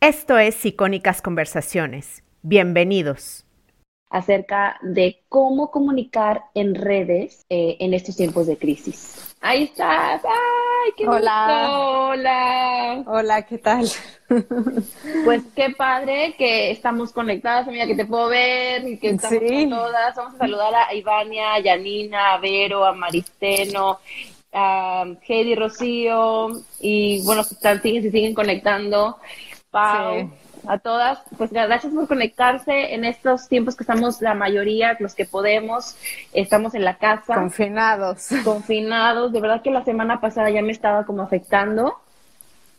Esto es Icónicas Conversaciones. Bienvenidos. Acerca de cómo comunicar en redes eh, en estos tiempos de crisis. Ahí estás. ¡Ay, qué Hola. Hola. Hola, ¿qué tal? Pues qué padre que estamos conectadas, amiga, que te puedo ver y que estamos Sí. con todas. Vamos a saludar a Ivania, a Yanina, a Vero, a Maristeno, a Heidi Rocío y bueno, que están, siguen, se siguen conectando. Pau, Sí. a todas, pues gracias por conectarse en estos tiempos que estamos la mayoría, los que podemos, estamos en la casa Confinados. confinados. De verdad que la semana pasada ya me estaba como afectando.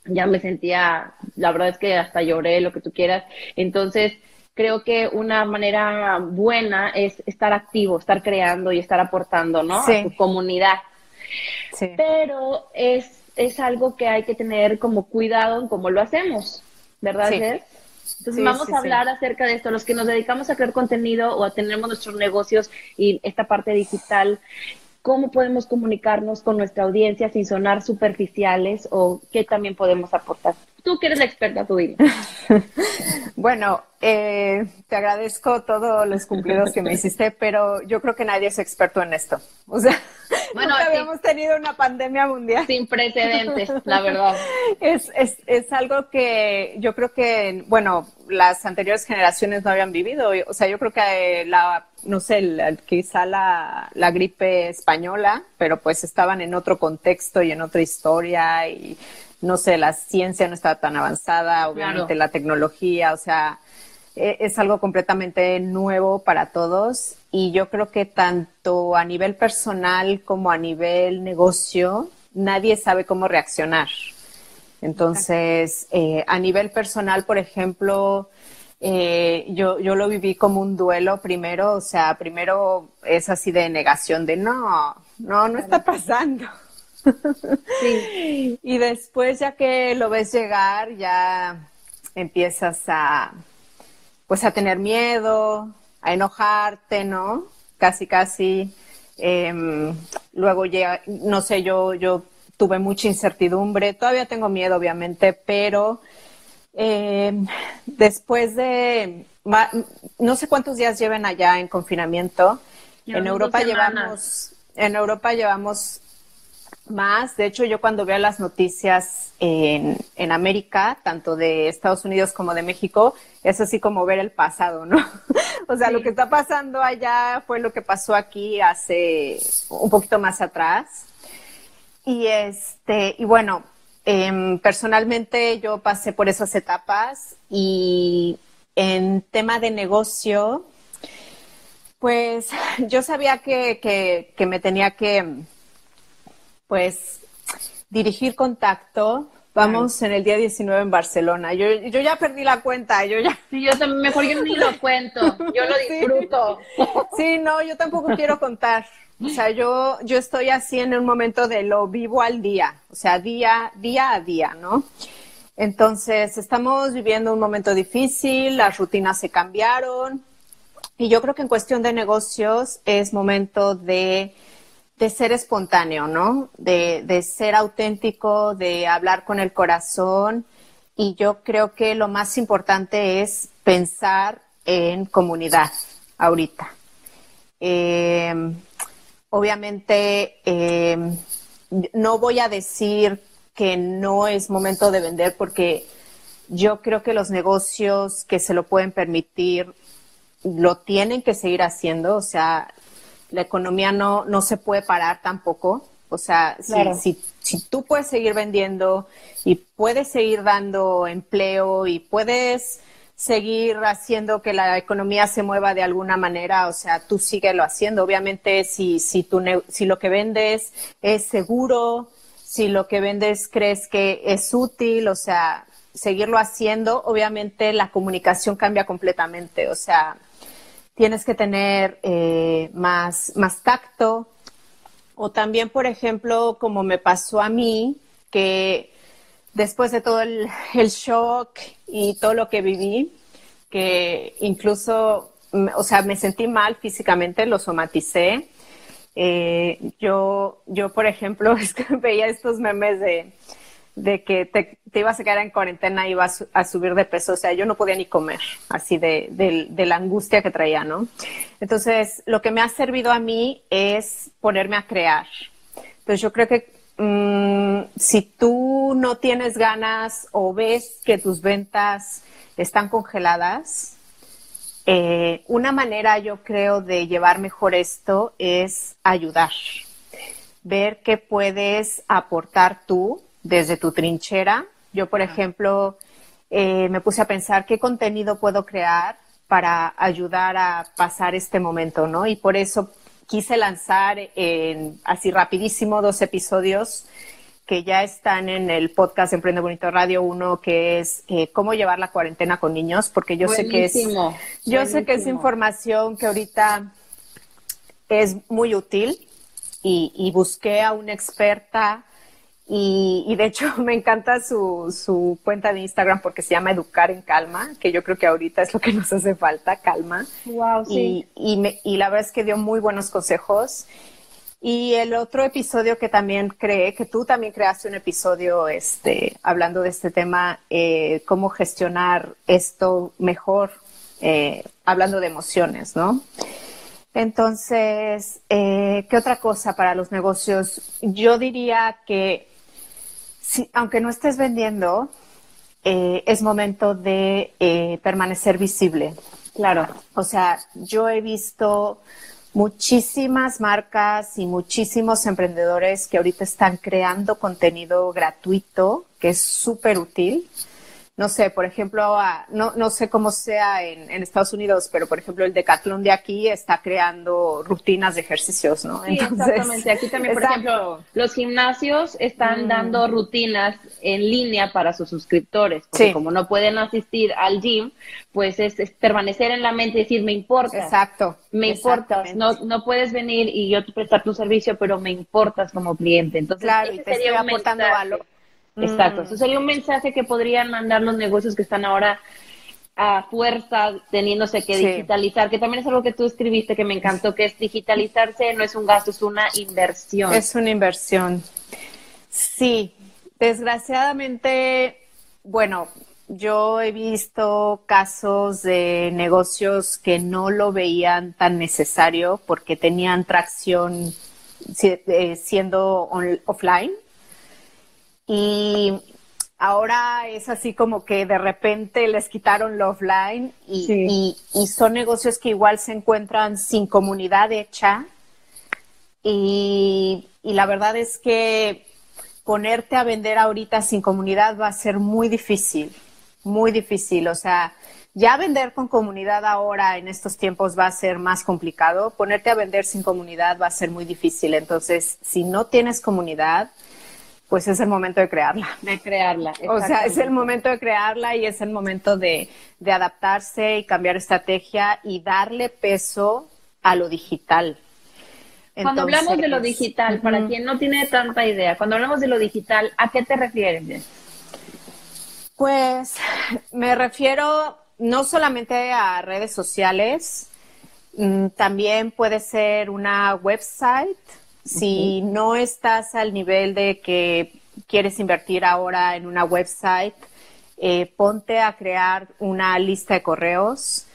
Ya me sentía, la verdad es que hasta lloré, lo que tú quieras. Entonces, creo que una manera buena es estar activo, estar creando y estar aportando, ¿no? Sí. A tu comunidad. Sí. Pero es, es algo que hay que tener como cuidado en cómo lo hacemos, ¿verdad, Sí. Entonces Sí, vamos sí, a hablar acerca de esto, los que nos dedicamos a crear contenido o a tener nuestros negocios y esta parte digital, cómo podemos comunicarnos con nuestra audiencia sin sonar superficiales o qué también podemos aportar. Tú que eres la experta, tú dime. Bueno, eh, te agradezco todos los cumplidos que me hiciste, pero yo creo que nadie es experto en esto. O sea, Bueno, nunca sí. habíamos tenido una pandemia mundial. Sin precedentes, la verdad. Es, es, es algo que yo creo que, bueno, las anteriores generaciones no habían vivido. O sea, yo creo que eh, la, no sé, la- quizá la, la gripe española, pero pues estaban en otro contexto y en otra historia y no sé, la ciencia no estaba tan avanzada, obviamente Claro. la tecnología, o sea, e- es algo completamente nuevo para todos y yo creo que tanto a nivel personal como a nivel negocio, nadie sabe cómo reaccionar. Entonces, eh, a nivel personal, por ejemplo, eh, yo, yo lo viví como un duelo primero, o sea, primero es así de negación de no, no, no está pasando. Sí. Y después, ya que lo ves llegar, ya empiezas a, pues, a tener miedo, a enojarte, ¿no? Casi, casi. Em, luego ya, no sé, yo, yo tuve mucha incertidumbre. Todavía tengo miedo, obviamente, pero em, después de, no sé cuántos días lleven allá en confinamiento. En Europa llevamos, en Europa llevamos más. De hecho, yo cuando veo las noticias en, en América, tanto de Estados Unidos como de México, es así como ver el pasado, ¿no? o sea, lo que está pasando allá fue lo que pasó aquí hace un poquito más atrás. Y este, y bueno, em, personalmente yo pasé por esas etapas y en tema de negocio, pues yo sabía que, que, que me tenía que, pues, dirigir contacto. Vamos en el día 19 en Barcelona. Yo, yo ya perdí la cuenta, yo ya. Sí, yo también, mejor yo ni lo cuento, yo lo Sí. disfruto. Sí, no, yo tampoco quiero contar. O sea, yo, yo estoy así en un momento de lo vivo al día, o sea, día, día a día, ¿no? Entonces, estamos viviendo un momento difícil, las rutinas se cambiaron y yo creo que en cuestión de negocios es momento de, de ser espontáneo, ¿no? De, de ser auténtico, de hablar con el corazón y yo creo que lo más importante es pensar en comunidad ahorita. Eh, obviamente, eh, no voy a decir que no es momento de vender porque yo creo que los negocios que se lo pueden permitir lo tienen que seguir haciendo. O sea, la economía no, no se puede parar tampoco. O sea, si- Claro. si, si tú puedes seguir vendiendo y puedes seguir dando empleo y puedes seguir haciendo que la economía se mueva de alguna manera, o sea, tú síguelo haciendo. Obviamente, si, si, tu ne- si lo que vendes es seguro, si lo que vendes crees que es útil, o sea, seguirlo haciendo, obviamente la comunicación cambia completamente, o sea, tienes que tener eh, más, más tacto, o también, por ejemplo, como me pasó a mí, que después de todo el, shock y todo lo que viví, que incluso, mm, o sea, me sentí mal físicamente, lo somaticé. Eh, yo, yo, por ejemplo, veía estos memes de, de que te, ibas a quedar en cuarentena y ibas a subir de peso. O sea, yo no podía ni comer, así de, de, la angustia que traía, ¿no? Entonces, lo que me ha servido a mí es ponerme a crear. Entonces, yo creo que mm, si tú no tienes ganas o ves que tus ventas están congeladas, eh, una manera, yo creo, de llevar mejor esto es ayudar. Ver qué puedes aportar tú desde tu trinchera. Yo, por ejemplo, eh, me puse a pensar qué contenido puedo crear para ayudar a pasar este momento, ¿no? Y por eso quise lanzar en, así rapidísimo dos episodios que ya están en el podcast Emprende Bonito Radio, uno que es eh, cómo llevar la cuarentena con niños, porque yo sé que es yo sé que es información que ahorita es muy útil y, y busqué a una experta y, de hecho me encanta su, su, cuenta de Instagram porque se llama Educar en Calma, que yo creo que ahorita es lo que nos hace falta, calma. Wow, sí. Y, y, la verdad es que dio muy buenos consejos. Y el otro episodio que también creé, que tú también creaste un episodio este, hablando de este tema, eh, cómo gestionar esto mejor, eh, hablando de emociones, ¿no? Entonces, eh, ¿qué otra cosa para los negocios? Yo diría que aunque no estés vendiendo, eh, es momento de eh, permanecer visible. Claro. O sea, yo he visto muchísimas marcas y muchísimos emprendedores que ahorita están creando contenido gratuito que es súper útil no sé, por ejemplo, no, no sé cómo sea en, Estados Unidos, pero por ejemplo el Decathlon de aquí está creando rutinas de ejercicios, ¿no? Sí, exactamente. Aquí también, por ejemplo, los gimnasios están mm. dando rutinas en línea para sus suscriptores, porque como no pueden asistir al gym, pues es, permanecer en la mente y decir, me importa. Exacto. Me importas. No, no puedes venir y yo te prestar tu servicio, pero me importas como cliente. Entonces, claro, y te estoy aportando valor Exacto. Eso sería un mensaje que podrían mandar los negocios que están ahora a fuerza teniéndose que digitalizar, que también es algo que tú escribiste que me encantó, que es digitalizarse no es un gasto, es una inversión. Es una inversión. Sí, desgraciadamente, bueno, yo he visto casos de negocios que no lo veían tan necesario porque tenían tracción eh, siendo offline y ahora es así como que de repente les quitaron lo offline y, y, son negocios que igual se encuentran sin comunidad hecha. Y, y, la verdad es que ponerte a vender ahorita sin comunidad va a ser muy difícil, muy difícil. O sea, ya vender con comunidad ahora en estos tiempos va a ser más complicado. Ponerte a vender sin comunidad va a ser muy difícil. Entonces, si no tienes comunidad, pues es el momento de crearla. De crearla. O sea, es el momento de crearla y es el momento de, adaptarse y cambiar estrategia y darle peso a lo digital. cuando hablamos de lo digital, para quien no tiene tanta idea, cuando hablamos de lo digital, ¿a qué te refieres? Pues me refiero no solamente a redes sociales, mm, también puede ser una website, si no estás al nivel de que quieres invertir ahora en una website, eh, ponte a crear una lista de correos.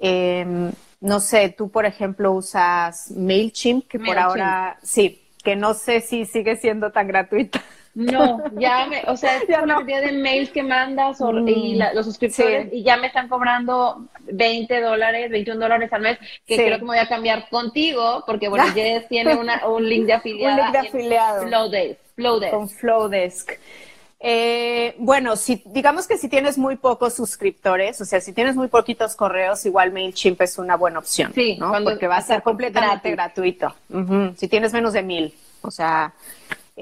Em, no sé, tú por ejemplo usas MailChimp, que por ahora sí, que no sé si sigue siendo tan gratuita. No, ya me, o sea, es por la cantidad de mails que mandas o, y mm, los suscriptores y ya me están cobrando 20 dólares, 21 dólares al mes, que creo que me voy a cambiar contigo porque, bueno, ya tiene una, un link de afiliado. un link de afiliado. Flowdesk. Flowdesk. Con Flowdesk. Eh, bueno, si, digamos que si tienes muy pocos suscriptores, o sea, si tienes muy poquitos correos, igual MailChimp es una buena opción, sí, ¿no? Porque va a ser completamente gratuito. Si tienes menos de mil, o sea,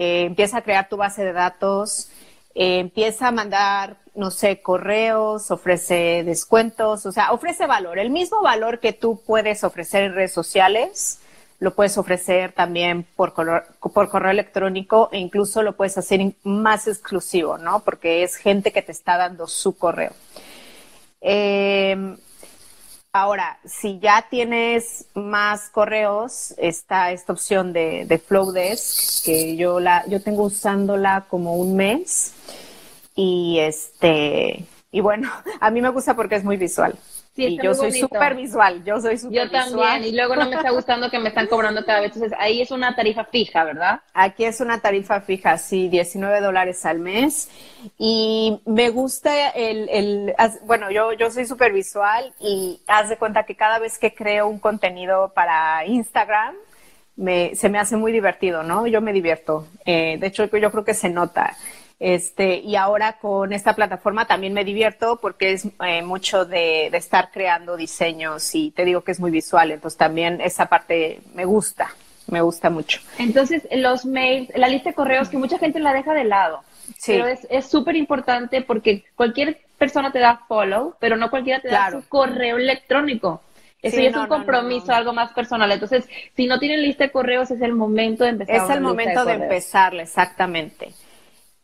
eh, empieza a crear tu base de datos, eh, empieza a mandar, no sé, correos, ofrece descuentos, o sea, ofrece valor, el mismo valor que tú puedes ofrecer en redes sociales, lo puedes ofrecer también por correo, por correo electrónico e incluso lo puedes hacer más exclusivo, ¿no? Porque es gente que te está dando su correo. Em, Ahora, si ya tienes más correos, está esta opción de, de Flowdesk, que yo la, yo tengo usándola como un mes. Y este, y bueno, a mí me gusta porque es muy visual y yo soy súper visual, yo soy súper Yo también, y luego no me está gustando que me están cobrando cada vez. Entonces, ahí es una tarifa fija, ¿verdad? Aquí es una tarifa fija, sí, 19 dólares al mes. Y me gusta el, el bueno, yo, yo soy súper visual y haz de cuenta que cada vez que creo un contenido para Instagram, me, se me hace muy divertido, ¿no? Yo me divierto. Eh, de hecho, yo creo que se nota. Este, y ahora con esta plataforma también me divierto porque es eh, mucho de, estar creando diseños y te digo que es muy visual, entonces también esa parte me gusta, me gusta mucho. Entonces, los mails, la lista de correos que mucha gente la deja de lado, sí. pero es súper importante porque cualquier persona te da follow, pero no cualquiera te da su correo electrónico. Eso ya es un compromiso, algo más personal. Entonces, si no tienen lista de correos, es el momento de empezar. Es el momento de, de empezarle, exactamente.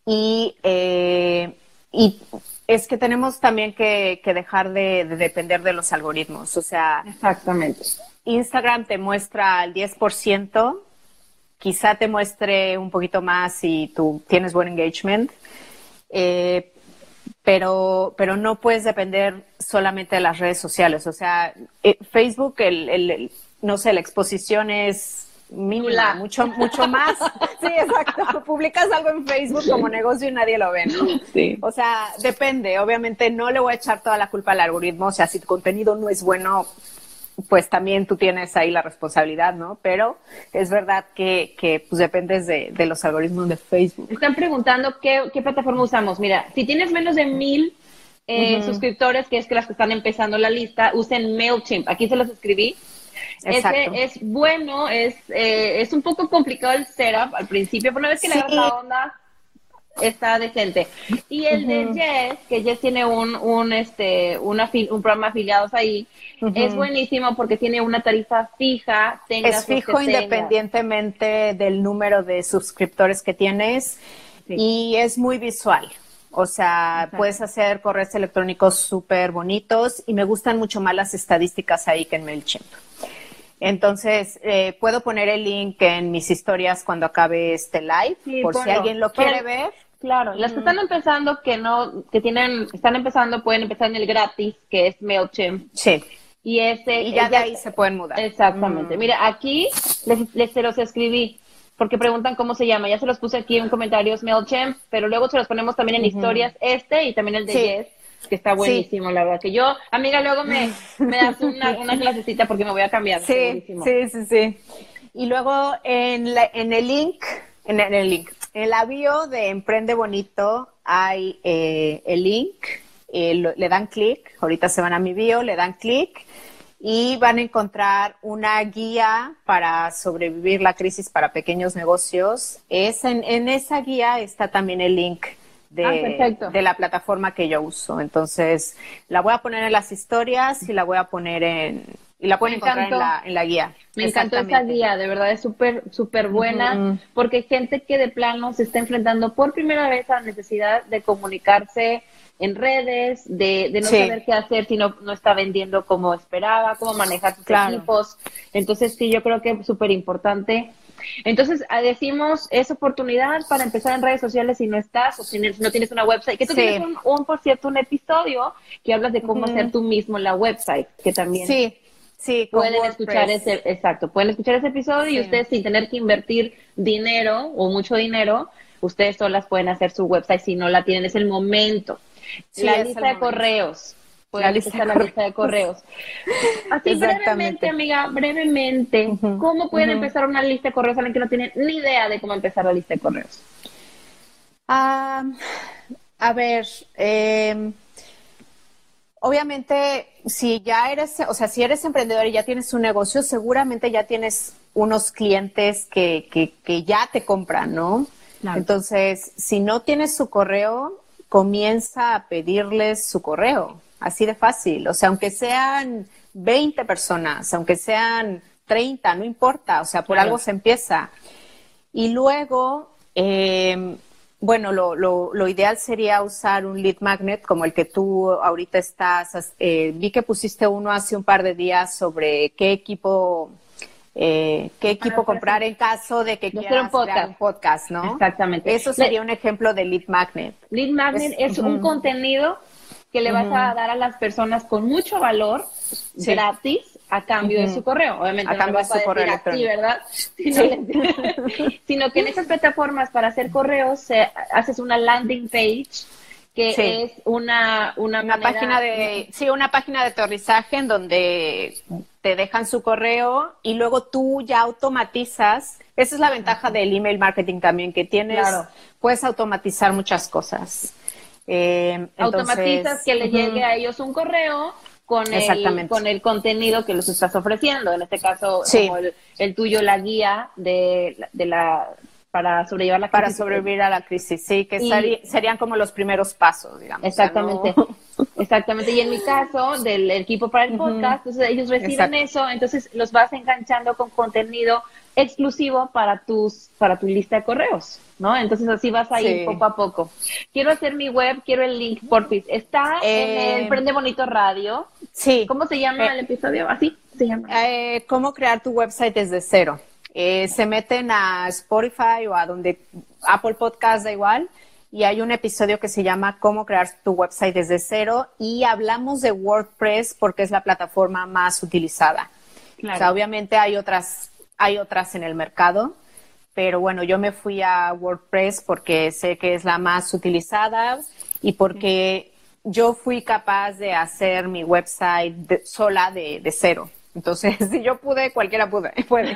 Y, eh, y es que tenemos también que, dejar de, depender de los algoritmos. O sea, exactamente. Instagram te muestra el 10%, quizá te muestre un poquito más si tú tienes buen engagement, eh, pero, pero no puedes depender solamente de las redes sociales. O sea, eh, Facebook, el, no sé, la exposición es mínima, mucho, mucho más. Sí, exacto. Publicas algo en Facebook como negocio y nadie lo ve, ¿no? Sí. O sea, depende. Obviamente no le voy a echar toda la culpa al algoritmo. O sea, si tu contenido no es bueno, pues también tú tienes ahí la responsabilidad, ¿no? Pero es verdad que, que pues dependes de, de, los algoritmos de Facebook. Están preguntando qué, qué plataforma usamos. Mira, si tienes menos de mil eh, suscriptores, que es que las que están empezando la lista, usen MailChimp. Aquí se los escribí. Ese es bueno, es, eh, es un poco complicado el setup al principio, pero una vez que le das la onda, está decente. Y el de Jess, que Jess tiene un, un, este, un programa afiliados ahí, es buenísimo porque tiene una tarifa fija. es fijo independientemente del número de suscriptores que tienes y es muy visual. O sea, puedes hacer correos electrónicos súper bonitos y me gustan mucho más las estadísticas ahí que en MailChimp. Entonces, eh, puedo poner el link en mis historias cuando acabe este live, por si alguien lo quiere ver. Claro, las que están empezando, que no, que tienen, están empezando, pueden empezar en el gratis, que es MailChimp. Sí. Y ese. Y ya de ahí se pueden mudar. Exactamente. Mm. Mira, aquí les, les se los escribí, porque preguntan cómo se llama. Ya se los puse aquí en comentarios MailChimp, pero luego se los ponemos también en historias, este y también el de Yes que está buenísimo, la verdad. Que yo, amiga, luego me, me das una, una clasecita porque me voy a cambiar. Sí, sí, sí, sí. Y luego en, la, en el link, en, el link, en la bio de Emprende Bonito hay eh, el link, eh, le dan clic, ahorita se van a mi bio, le dan clic y van a encontrar una guía para sobrevivir la crisis para pequeños negocios. Es en, en esa guía está también el link Ah, de, la plataforma que yo uso. Entonces, la voy a poner en las historias y la voy a poner en... Y la pueden encontrar en la, en la, guía. Me encantó esa guía, de verdad es súper, súper buena, porque hay gente que de plano se está enfrentando por primera vez a la necesidad de comunicarse en redes, de, de no saber qué hacer si no, no está vendiendo como esperaba, cómo manejar sus equipos. Entonces, sí, yo creo que es súper importante entonces, ah, decimos, es oportunidad para empezar en redes sociales si no estás o si no tienes una website. Que tú tienes un, por cierto, un episodio que hablas de cómo hacer tú mismo la website, que también. Sí. Sí, pueden escuchar ese, exacto, pueden escuchar ese episodio y ustedes sin tener que invertir dinero o mucho dinero, ustedes solas pueden hacer su website si no la tienen, es el momento. La lista de correos, la lista, la lista de correos. Así brevemente, amiga, brevemente, ¿cómo pueden empezar una lista de correos alguien que no tiene ni idea de cómo empezar la lista de correos? a ver, em, obviamente, si ya eres, o sea, si eres emprendedor y ya tienes un negocio, seguramente ya tienes unos clientes que, que, ya te compran, ¿no? Entonces, si no tienes su correo, comienza a pedirles su correo así de fácil. O sea, aunque sean 20 personas, aunque sean 30, no importa, o sea, por algo se empieza. Y luego, em, bueno, lo, lo, lo, ideal sería usar un lead magnet como el que tú ahorita estás. Eh, vi que pusiste uno hace un par de días sobre qué equipo, eh, qué equipo comprar en caso de que quieras un podcast. un podcast, ¿no? Exactamente. Eso sería un ejemplo de lead magnet. Lead magnet es, un contenido que le vas a dar a las personas con mucho valor, gratis, a cambio de su correo. Obviamente a cambio de su correo electrónico. ¿verdad? Sino, que en esas plataformas para hacer correos haces una landing page que es una, una, página de sí una página de aterrizaje en donde te dejan su correo y luego tú ya automatizas. Esa es la ventaja del email marketing también que tienes puedes automatizar muchas cosas. Eh, automatizas que le llegue a ellos un correo con el, con el contenido que les estás ofreciendo. En este caso, como el, tuyo, la guía de, de la para sobrellevar la crisis. Para sobrevivir a la crisis, sí, que serían como los primeros pasos, digamos. Exactamente, exactamente. Y en mi caso, del equipo para el podcast, entonces ellos reciben eso, entonces los vas enganchando con contenido exclusivo para tus, para tu lista de correos, ¿no? Entonces así vas a ir poco a poco. Quiero hacer mi web, quiero el link, por fin. Está en el eh, Prende Bonito Radio. Sí. ¿Cómo se llama eh, el episodio? Así se llama. Eh, ¿Cómo crear tu website desde cero? Se meten a Spotify o a donde Apple Podcast da igual y hay un episodio que se llama Cómo crear tu website desde cero y hablamos de WordPress porque es la plataforma más utilizada. O sea, obviamente hay otras hay otras en el mercado, pero bueno, yo me fui a WordPress porque sé que es la más utilizada y porque yo fui capaz de hacer mi website sola de, cero. Entonces, si yo pude, cualquiera puede. puede.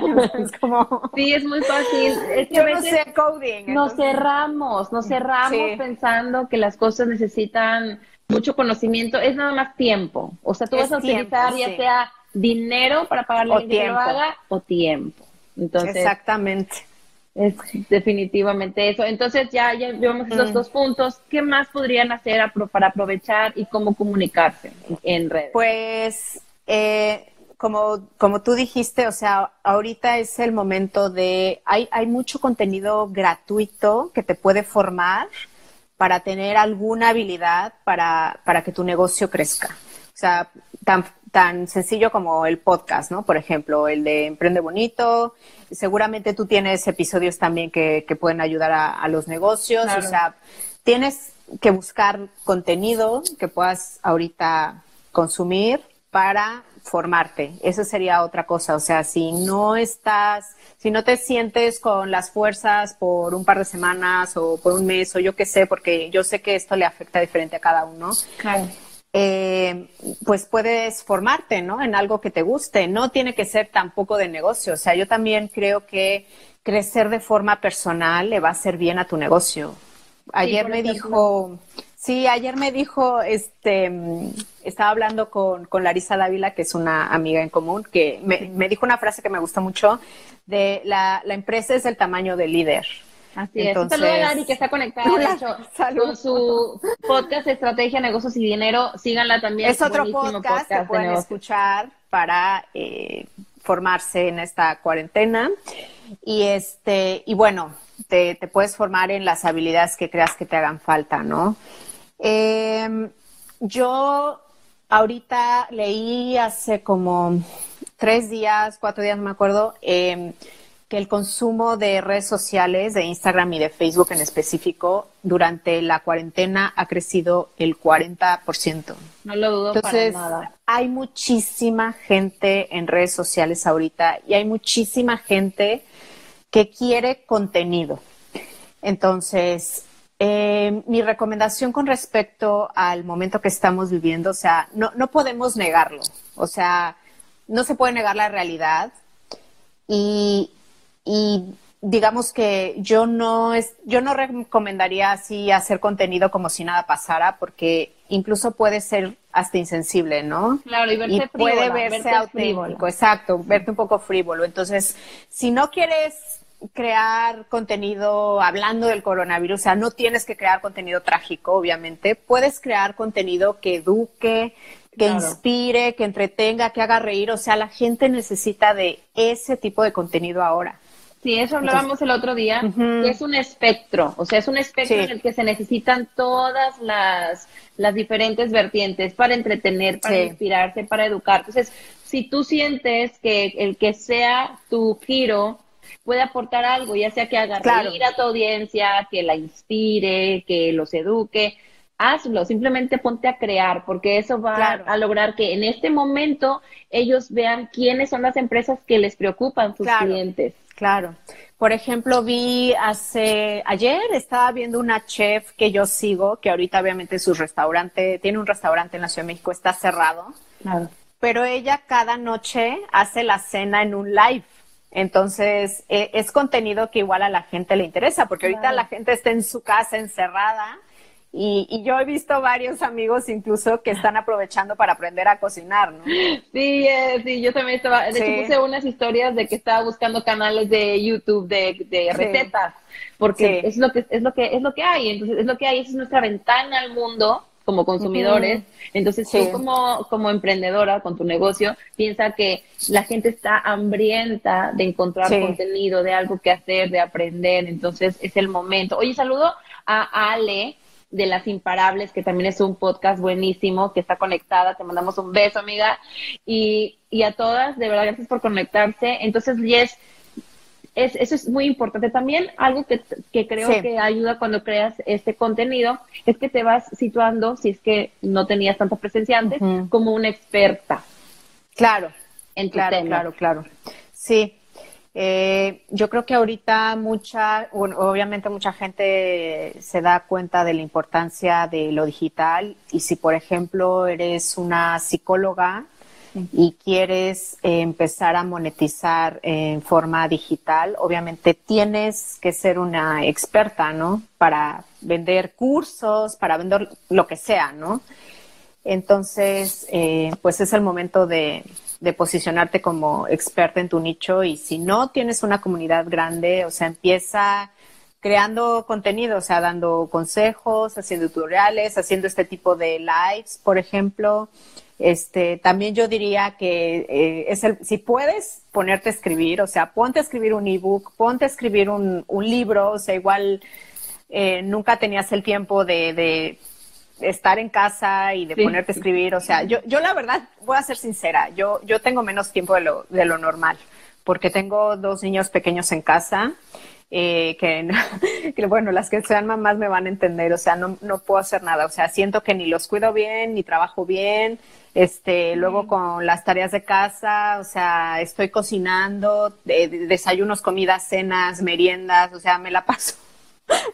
Sí, es muy fácil. yo no sé coding. Nos cerramos, nos cerramos pensando que las cosas necesitan mucho conocimiento. Es nada más tiempo. O sea, tú vas a utilizar ya sea dinero para pagarle a que lo haga o tiempo. Entonces, Exactamente. Es definitivamente eso. Entonces ya, ya vemos esos mm. dos puntos. ¿Qué más podrían hacer para aprovechar y cómo comunicarse en redes? Pues, eh, como, como tú dijiste, o sea, ahorita es el momento de, hay, hay mucho contenido gratuito que te puede formar para tener alguna habilidad para, para que tu negocio crezca. O sea, tan, tan sencillo como el podcast, ¿no? Por ejemplo, el de Emprende Bonito. Seguramente tú tienes episodios también que, pueden ayudar a, los negocios. O sea, tienes que buscar contenido que puedas ahorita consumir para formarte. Eso sería otra cosa. O sea, si no estás, si no te sientes con las fuerzas por un par de semanas o por un mes o yo qué sé, porque yo sé que esto le afecta diferente a cada uno. Claro eh, pues puedes formarte, ¿no? En algo que te guste. No tiene que ser tampoco de negocio. O sea, yo también creo que crecer de forma personal le va a hacer bien a tu negocio. Ayer me dijo, sí, ayer me dijo, este, estaba hablando con, con, Larisa Dávila, que es una amiga en común, que me, me dijo una frase que me gusta mucho, de la, la empresa es el tamaño del líder. Así es. Un saludo a Lari que está conectada con su podcast Estrategia, Negocios y Dinero. Síganla también. Es otro podcast, que pueden escuchar para eh, formarse en esta cuarentena. Y este, y bueno, te, puedes formar en las habilidades que creas que te hagan falta, ¿no? Em, yo ahorita leí hace como tres días, cuatro días, no me acuerdo, eh, que el consumo de redes sociales, de Instagram y de Facebook en específico, durante la cuarentena ha crecido el 40%. No lo dudo Entonces, para nada. Hay muchísima gente en redes sociales ahorita y hay muchísima gente que quiere contenido. Entonces, eh, mi recomendación con respecto al momento que estamos viviendo, o sea, no, no podemos negarlo. O sea, no se puede negar la realidad. Y, y digamos que yo no es, yo no recomendaría así hacer contenido como si nada pasara, porque incluso puede ser hasta insensible, ¿no? Claro, y, verse puede verse auténtico, exacto, verte un poco frívolo. Entonces, si no quieres crear contenido hablando del coronavirus, o sea, no tienes que crear contenido trágico, obviamente, puedes crear contenido que eduque, que inspire, que entretenga, que haga reír, o sea, la gente necesita de ese tipo de contenido ahora. Sí, eso hablábamos el otro día, es un espectro, o sea, es un espectro en el que se necesitan todas las, las diferentes vertientes para entretener, para inspirarse, para educar. Entonces, si tú sientes que el que sea tu giro puede aportar algo, ya sea que haga reír a tu audiencia, que la inspire, que los eduque, hazlo, simplemente ponte a crear, porque eso va a lograr que en este momento ellos vean quiénes son las empresas que les preocupan sus clientes. Claro. Por ejemplo, vi hace ayer estaba viendo una chef que yo sigo, que ahorita obviamente su restaurante tiene un restaurante en la Ciudad de México, está cerrado. Pero ella cada noche hace la cena en un live. Entonces, e, es contenido que igual a la gente le interesa, porque ahorita la gente está en su casa encerrada y, yo he visto varios amigos incluso que están aprovechando para aprender a cocinar, ¿no? Sí, eh, sí, yo también estaba, de hecho puse unas historias de que estaba buscando canales de YouTube de, recetas, porque es lo que es lo que es lo que hay, entonces es lo que hay, esa es nuestra ventana al mundo como consumidores. Entonces, tú como, como emprendedora con tu negocio, piensa que la gente está hambrienta de encontrar contenido, de algo que hacer, de aprender. Entonces, es el momento. Oye, saludo a Ale, de Las Imparables, que también es un podcast buenísimo, que está conectada. Te mandamos un beso, amiga. Y, y a todas, de verdad, gracias por conectarse. Entonces, Yes, es, eso es muy importante. También algo que, que creo que ayuda cuando creas este contenido es que te vas situando, si es que no tenías tanta presencia antes, como una experta. Claro, en claro, claro, claro. Sí, eh, yo creo que ahorita mucha, obviamente mucha gente se da cuenta de la importancia de lo digital y si por ejemplo eres una psicóloga y quieres eh, empezar a monetizar en forma digital, obviamente tienes que ser una experta, ¿no? Para vender cursos, para vender lo que sea, ¿no? Entonces, eh, pues es el momento de, de posicionarte como experta en tu nicho y si no tienes una comunidad grande, o sea, empieza creando contenido, o sea, dando consejos, haciendo tutoriales, haciendo este tipo de lives, por ejemplo. Este, también yo diría que eh, es el, si puedes ponerte a escribir, o sea, ponte a escribir un ebook, ponte a escribir un, un libro, o sea, igual eh, nunca tenías el tiempo de estar en casa y de ponerte a escribir, o sea, yo, yo la verdad, voy a ser sincera, yo, yo tengo menos tiempo de lo, de lo normal, porque tengo dos niños pequeños en casa, eh, que, bueno, las que sean mamás me van a entender, o sea, no, no puedo hacer nada, o sea, siento que ni los cuido bien, ni trabajo bien, este, luego con las tareas de casa, o sea, estoy cocinando, desayunos, comidas, cenas, meriendas, o sea, me la paso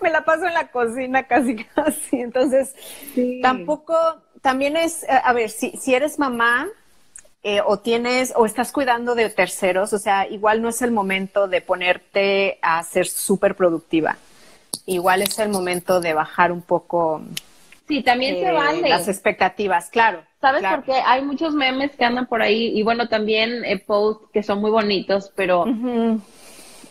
me la paso en la cocina casi casi. Entonces, tampoco, también es, a ver, si, si eres mamá eh, o tienes, o estás cuidando de terceros, o sea, igual no es el momento de ponerte a ser súper productiva. Igual es el momento de bajar un poco. Sí, también se eh, vale. Las expectativas, claro. ¿Sabes por qué? Hay muchos memes que andan por ahí y bueno, también eh, posts que son muy bonitos, pero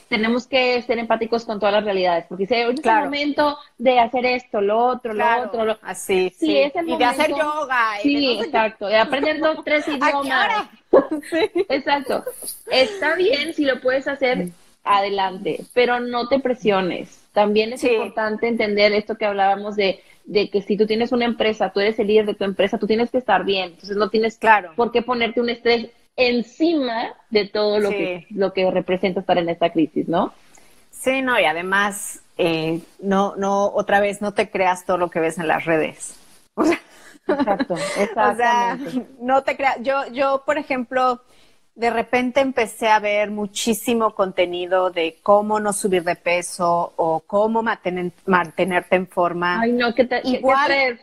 tenemos que ser empáticos con todas las realidades, porque si es el momento de hacer esto, lo otro, lo otro, lo... así, sí, Es el y de hacer yoga. sí, exacto, de aprender dos, tres idiomas. sí. Exacto. Está bien si lo puedes hacer, adelante, pero no te presiones. También es importante entender esto que hablábamos de, de que si tú tienes una empresa, tú eres el líder de tu empresa, tú tienes que estar bien. Entonces no tienes claro. por qué ponerte un estrés encima de todo lo, que, lo que representa estar en esta crisis, ¿no? Sí, no, y además, eh, no, no, otra vez, no te creas todo lo que ves en las redes. Exacto, exactamente. O sea, no te creas, yo, yo, por ejemplo, de repente empecé a ver muchísimo contenido de cómo no subir de peso o cómo mantenerte en forma. Ay, no, ¿qué te, Igual,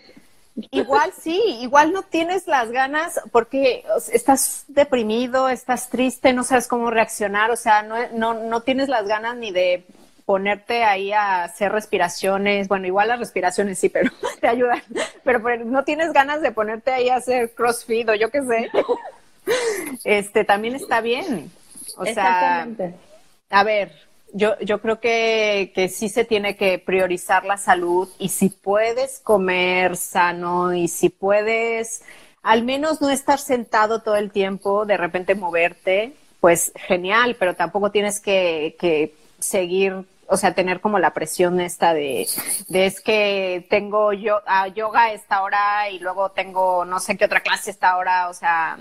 Igual sí, igual no tienes las ganas porque estás deprimido, estás triste, no sabes cómo reaccionar, o sea, no, no, no tienes las ganas ni de ponerte ahí a hacer respiraciones, bueno, igual las respiraciones sí, pero te ayudan, pero no tienes ganas de ponerte ahí a hacer crossfit o yo qué sé, este también está bien, o sea, a ver, yo, yo creo que, que sí se tiene que priorizar la salud y si puedes comer sano y si puedes al menos no estar sentado todo el tiempo, de repente moverte, pues genial, pero tampoco tienes que, que seguir o sea, tener como la presión esta de, de es que tengo yo a yoga a esta hora y luego tengo no sé qué otra clase a esta hora, o sea,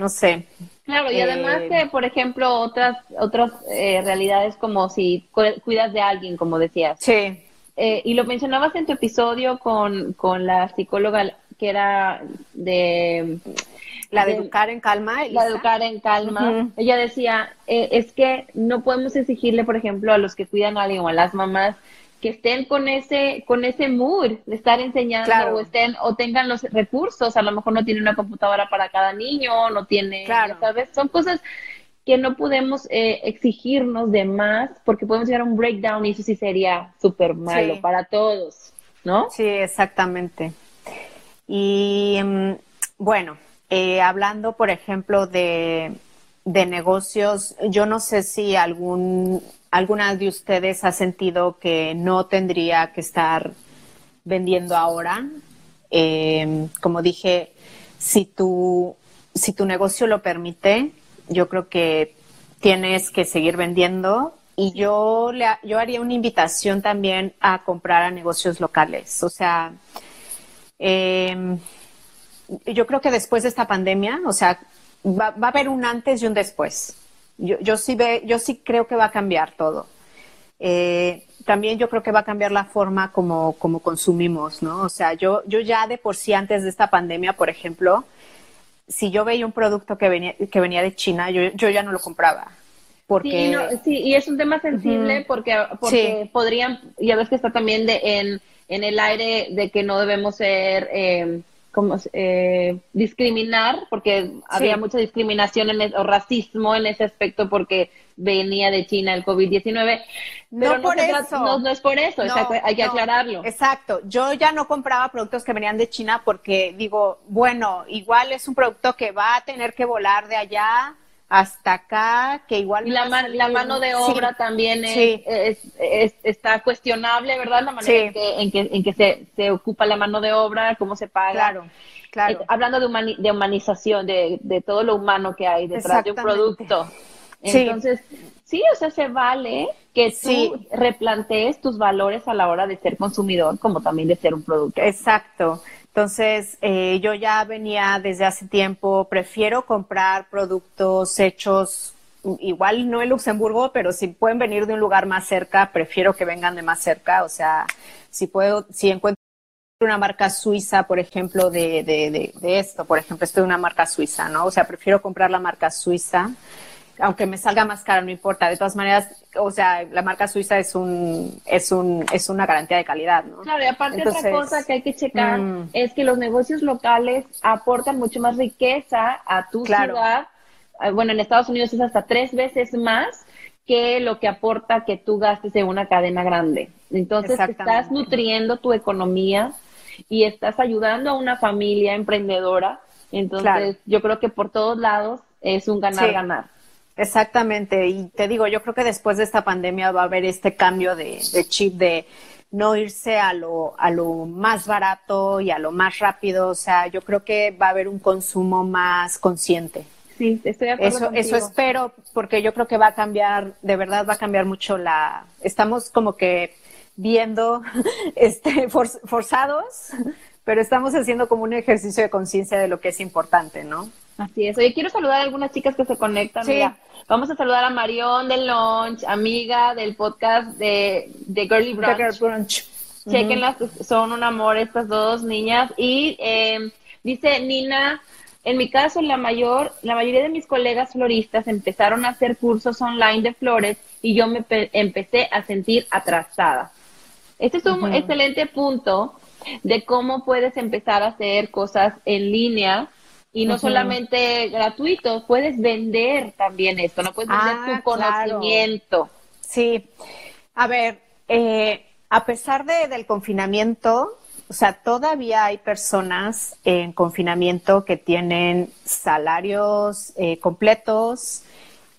no sé. Claro, y además eh, por ejemplo, otras otras eh, realidades como si cuidas de alguien, como decías. Sí. Eh, y lo mencionabas en tu episodio con, con la psicóloga que era de la de, educar en calma. La de educar en calma. Ella decía, eh, es que no podemos exigirle, por ejemplo, a los que cuidan a alguien o a las mamás que estén con ese con ese mood de estar enseñando o estén o tengan los recursos a lo mejor no tiene una computadora para cada niño no tiene claro. ¿sabes? son cosas que no podemos eh, exigirnos de más porque podemos llegar a un breakdown y eso sí sería súper malo para todos ¿no? sí exactamente y mm, bueno eh, hablando, por ejemplo, de, negocios, yo no sé si algún, alguna de ustedes ha sentido que no tendría que estar vendiendo ahora. Eh, como dije, si tu, si tu negocio lo permite, yo creo que tienes que seguir vendiendo. Y yo, le, yo haría una invitación también a comprar a negocios locales. O sea, eh, yo creo que después de esta pandemia, o sea, va, a haber un antes y un después. Yo, yo, sí ve, yo sí creo que va a cambiar todo. Eh, también yo creo que va a cambiar la forma como, como consumimos, ¿no? O sea, yo, yo ya de por sí antes de esta pandemia, por ejemplo, si yo veía un producto que venía, que venía de China, yo, yo ya no lo compraba. Porque... Sí, y es un tema sensible porque, porque podrían, ya ves que está también de, en, en el aire de que no debemos ser... Eh, como eh, discriminar, porque había mucha discriminación en o racismo en ese aspecto porque venía de China el COVID-19. No, por eso. No, es por eso, hay que aclararlo. Exacto. Yo ya no compraba productos que venían de China porque digo, bueno, igual es un producto que va a tener que volar de allá hasta acá, que igual... Y la, la mano de obra también es, está cuestionable, ¿verdad? La manera en que, en que, se, se, ocupa la mano de obra, cómo se paga. Claro, claro. Eh, hablando de, de humanización, de, de, todo lo humano que hay detrás de un producto. Entonces, sí. o sea, se vale que tú replantees tus valores a la hora de ser consumidor, como también de ser un producto. Exacto. Entonces, eh, yo ya venía desde hace tiempo, prefiero comprar productos hechos, igual no en Luxemburgo, pero si pueden venir de un lugar más cerca, prefiero que vengan de más cerca. O sea, si puedo, si encuentro una marca suiza, por ejemplo, de, de, de, esto, por ejemplo, estoy de una marca suiza, ¿no? O sea, prefiero comprar la marca suiza aunque me salga más caro, no importa. De todas maneras, o sea, la marca suiza es un, es un, es una garantía de calidad, ¿no? Claro, y aparte otra cosa que hay que checar mm. es que los negocios locales aportan mucho más riqueza a tu ciudad. Ah, bueno, en Estados Unidos es hasta tres veces más que lo que aporta que tú gastes en una cadena grande. Entonces, estás nutriendo tu economía y estás ayudando a una familia emprendedora. Entonces, yo creo que por todos lados es un ganar-ganar. Exactamente, y te digo, yo creo que después de esta pandemia va a haber este cambio de, chip de no irse a lo, a lo más barato y a lo más rápido, o sea, yo creo que va a haber un consumo más consciente. Sí, estoy de acuerdo. Eso, eso espero, porque yo creo que va a cambiar, de verdad va a cambiar mucho la. Estamos como que viendo, este, forzados, pero estamos haciendo como un ejercicio de conciencia de lo que es importante, ¿no? Así es. Oye, quiero saludar a algunas chicas que se conectan. Sí. vamos a saludar a Marion del Launch, amiga del podcast de, de Girly Brunch. Chequenlas, son un amor estas dos niñas. Y eh, dice Nina, en mi caso, la mayor, la mayoría de mis colegas floristas empezaron a hacer cursos online de flores y yo me empecé a sentir atrasada. Este es un excelente punto de cómo puedes empezar a hacer cosas en línea y no solamente gratuito, puedes vender también esto, no puedes vender ah, tu conocimiento. Sí, a ver, eh, a pesar de, del confinamiento, o sea, todavía hay personas en confinamiento que tienen salarios eh, completos,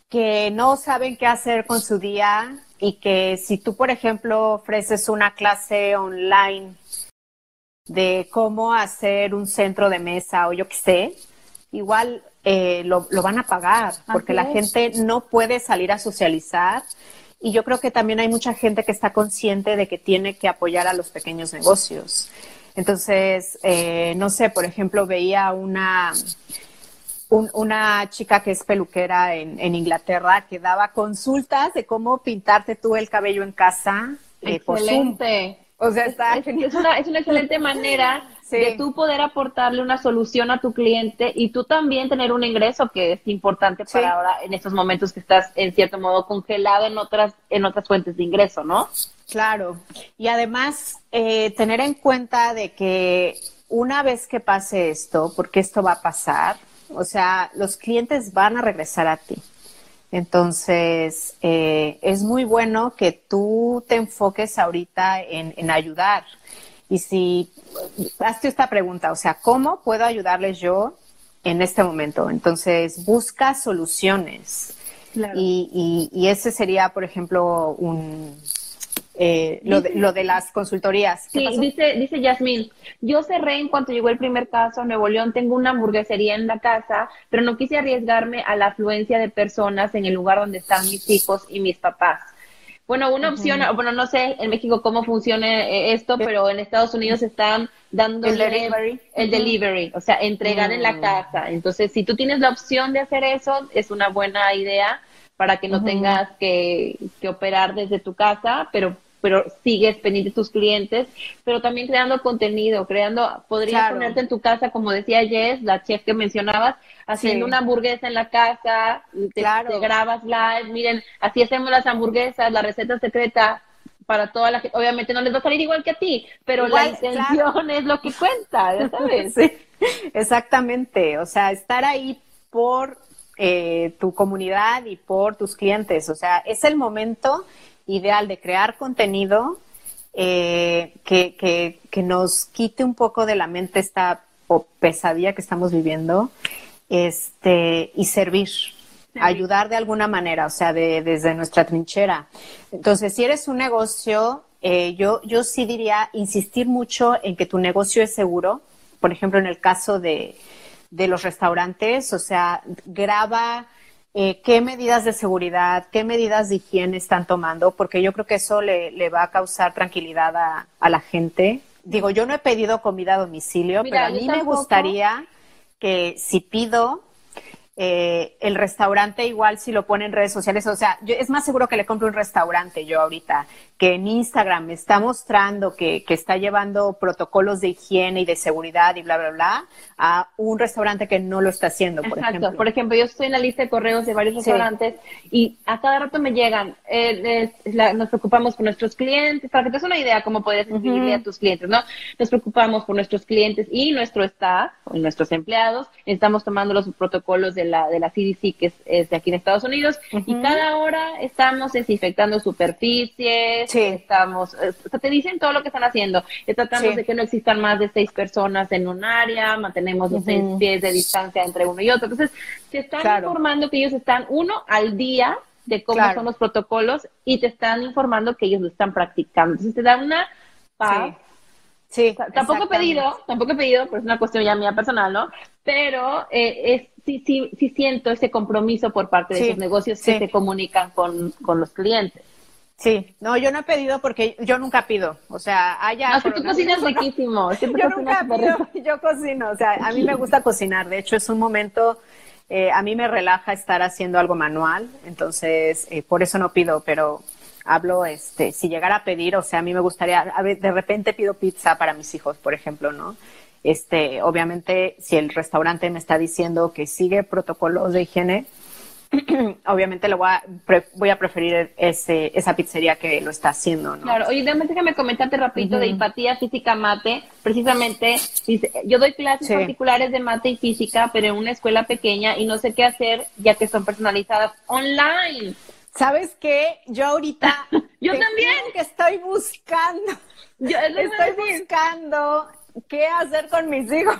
que no saben qué hacer con su día y que si tú, por ejemplo, ofreces una clase online de cómo hacer un centro de mesa o yo qué sé, igual eh, lo, van a pagar, porque la gente no puede salir a socializar. Y yo creo que también hay mucha gente que está consciente de que tiene que apoyar a los pequeños negocios. Entonces, eh, no sé, por ejemplo, veía una, una chica que es peluquera en, en, Inglaterra que daba consultas de cómo pintarte tú el cabello en casa. Eh, Excelente. O sea, está... Es, una, es una excelente manera de tú poder aportarle una solución a tu cliente y tú también tener un ingreso que es importante para ahora en estos momentos que estás en cierto modo congelado en otras en otras fuentes de ingreso, ¿no? Claro. Y además eh, tener en cuenta de que una vez que pase esto, porque esto va a pasar, o sea, los clientes van a regresar a ti. Entonces, eh, es muy bueno que tú te enfoques ahorita en, ayudar. Y si, hazte esta pregunta, o sea, ¿cómo puedo ayudarles yo en este momento? Entonces, busca soluciones. y, y, ese sería, por ejemplo, un, eh, lo, de, lo, de, las consultorías. Sí, dice, dice Yasmín, yo cerré en cuanto llegó el primer caso a Nuevo León, tengo una hamburguesería en la casa, pero no quise arriesgarme a la afluencia de personas en el lugar donde están mis hijos y mis papás. Bueno, una opción, bueno, no sé en México cómo funciona eh, esto, pero en Estados Unidos están dando el delivery, el delivery o sea, entregar en la mm. casa. Entonces, si tú tienes la opción de hacer eso, es una buena idea para que no tengas que, que, operar desde tu casa, pero pero sigues pendiente de tus clientes, pero también creando contenido, creando, podrías ponerte en tu casa, como decía Jess, la chef que mencionabas, haciendo una hamburguesa en la casa, te, te, grabas live, miren, así hacemos las hamburguesas, la receta secreta para toda la gente, obviamente no les va a salir igual que a ti, pero la intención es lo que cuenta, ya sabes. Sí, exactamente, o sea, estar ahí por eh, tu comunidad y por tus clientes. O sea, es el momento ideal de crear contenido eh, que, nos quite un poco de la mente esta pesadilla que estamos viviendo este, y servir, ayudar de alguna manera, o sea, desde nuestra trinchera. Entonces, si eres un negocio, eh, yo, yo sí diría insistir mucho en que tu negocio es seguro. Por ejemplo, en el caso de, de los restaurantes, o sea, graba eh, qué medidas de seguridad, qué medidas de higiene están tomando, porque yo creo que eso le, va a causar tranquilidad a, la gente. Digo, yo no he pedido comida a domicilio, pero a mí me gustaría que si pido, eh, el restaurante igual si lo pone en redes sociales, o sea, yo, es más seguro que le compre un restaurante yo ahorita, que en Instagram me está mostrando que, que, está llevando protocolos de higiene y de seguridad y bla, bla, bla, a un restaurante que no lo está haciendo, por Exacto. ejemplo. Por ejemplo, yo estoy en la lista de correos de varios restaurantes y a cada rato me llegan, eh, nos preocupamos por nuestros clientes, para que te des una idea cómo puedes escribirle a tus clientes, ¿no? Nos preocupamos por nuestros clientes y nuestro staff, nuestros empleados, estamos tomando los protocolos de de la, de la CDC, que es, de aquí en Estados Unidos, y cada hora estamos desinfectando superficies, estamos, eh, o sea, te dicen todo lo que están haciendo, tratando de que no existan más de seis personas en un área, mantenemos los seis pies de distancia entre uno y otro. Entonces, te están informando que ellos están, uno, al día de cómo son los protocolos y te están informando que ellos lo están practicando. Entonces, te da una paz. Sí. tampoco he pedido, tampoco he pedido, pero es una cuestión ya mía personal, ¿no? Pero eh, es sí, sí, sí siento ese compromiso por parte de esos negocios que se comunican con, los clientes. Sí, no, yo no he pedido porque yo nunca pido, o sea, haya... No, que tú cocinas riquísimo, yo nunca pido, yo cocino, o sea, a mí me gusta cocinar, de hecho es un momento, eh, a mí me relaja estar haciendo algo manual, entonces eh, por eso no pido, pero hablo, este, si llegara a pedir, o sea, a mí me gustaría, a ver, de repente pido pizza para mis hijos, por ejemplo, ¿no? Este, obviamente, si el restaurante me está diciendo que sigue protocolos de higiene, obviamente lo voy a, voy a preferir ese, esa pizzería que lo está haciendo, ¿no? Claro, oye, déjame comentarte rapidito de empatía física mate, precisamente, dice, yo doy clases particulares de mate y física, pero en una escuela pequeña y no sé qué hacer ya que son personalizadas online. ¿Sabes qué? Yo ahorita... yo también. Que estoy buscando. Yo, estoy buscando qué hacer con mis hijos.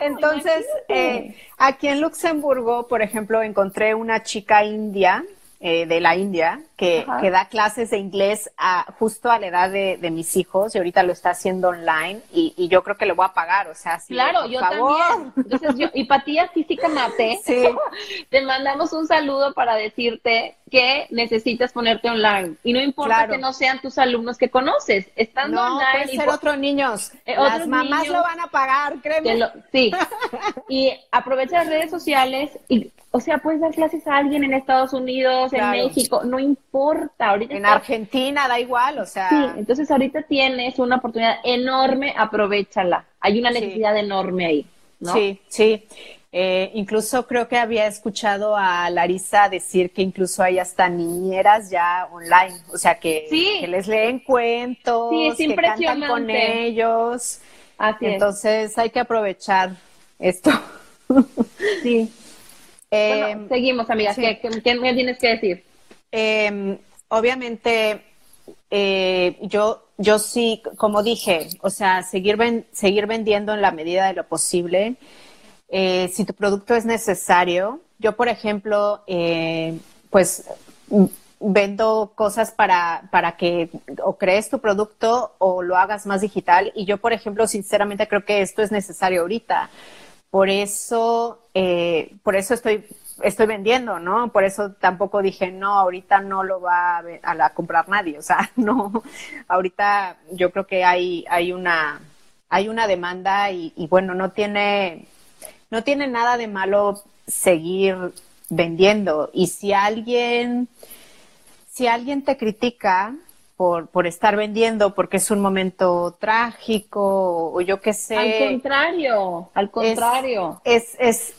Entonces, eh, aquí en Luxemburgo, por ejemplo, encontré una chica india, eh, de la India, que, que, da clases de inglés a, justo a la edad de, de, mis hijos y ahorita lo está haciendo online y, y yo creo que le voy a pagar, o sea, sí, Claro, yo también. Entonces yo, y Patía Física Mate, sí. te mandamos un saludo para decirte que necesitas ponerte online y no importa claro. que no sean tus alumnos que conoces, estando no, online. Pueden ser otros niños, eh, las otros mamás niños, lo van a pagar, créeme. Lo, sí, y aprovecha las redes sociales y o sea, puedes dar clases a alguien en Estados Unidos, claro. en México, no importa. Ahorita en está... Argentina, da igual, o sea. Sí, entonces ahorita tienes una oportunidad enorme, aprovechala. Hay una necesidad sí. enorme ahí, ¿no? Sí, sí. Eh, incluso creo que había escuchado a Larisa decir que incluso hay hasta niñeras ya online, o sea, que, sí. que les leen cuentos, sí, es que cantan con ellos. Así Entonces es. hay que aprovechar esto. Sí. Eh, bueno, seguimos, amiga. Sí. ¿Qué, qué, qué, me tienes que decir? Eh, obviamente, eh, yo, yo sí, como dije, o sea, seguir, seguir vendiendo en la medida de lo posible. Eh, si tu producto es necesario, yo, por ejemplo, eh, pues vendo cosas para, para que o crees tu producto o lo hagas más digital. Y yo, por ejemplo, sinceramente creo que esto es necesario ahorita. Por eso, por eso estoy, estoy vendiendo, ¿no? Por eso tampoco dije, no, ahorita no lo va a, a, a comprar nadie. O sea, no, ahorita yo creo que hay, hay una, hay una demanda y, y bueno, no tiene, no tiene nada de malo seguir vendiendo. Y si alguien, si alguien te critica, por, por estar vendiendo porque es un momento trágico o yo qué sé. Al contrario, al contrario. Es, es, es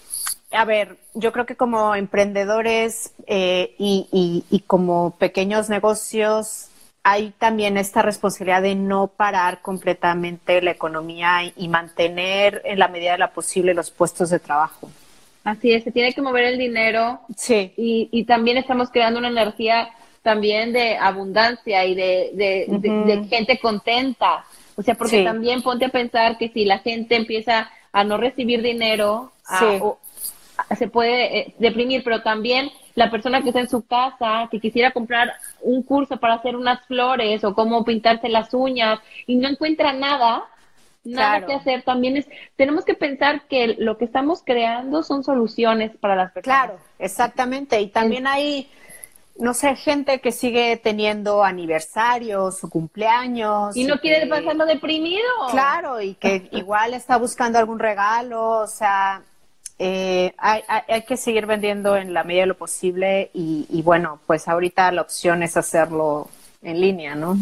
a ver, yo creo que como emprendedores eh, y, y, y como pequeños negocios hay también esta responsabilidad de no parar completamente la economía y, y mantener en la medida de la posible los puestos de trabajo. Así es, se tiene que mover el dinero. Sí. Y, también estamos creando una energía también de abundancia y de, de, uh -huh. de, de gente contenta. O sea, porque sí. también ponte a pensar que si la gente empieza a no recibir dinero, a, sí. o, se puede eh, deprimir, pero también la persona que está en su casa, que quisiera comprar un curso para hacer unas flores o cómo pintarse las uñas y no encuentra nada, nada claro. que hacer, también es, tenemos que pensar que lo que estamos creando son soluciones para las personas. Claro, exactamente. Y también hay no sé, gente que sigue teniendo aniversarios, su cumpleaños. Y no quiere que, pasarlo deprimido. Claro, y que igual está buscando algún regalo, o sea, eh, hay, hay, hay, que seguir vendiendo en la medida de lo posible y, y, bueno, pues ahorita la opción es hacerlo en línea, ¿no?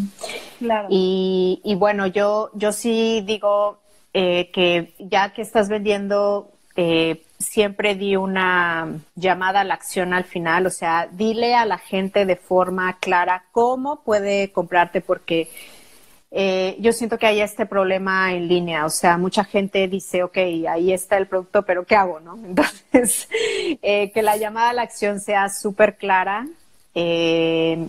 Claro. Y, y bueno, yo, yo sí digo eh, que ya que estás vendiendo, eh, siempre di una llamada a la acción al final, o sea, dile a la gente de forma clara cómo puede comprarte porque eh, yo siento que hay este problema en línea, o sea, mucha gente dice, ok, ahí está el producto, pero ¿qué hago, no? Entonces, eh, que la llamada a la acción sea súper clara. Eh,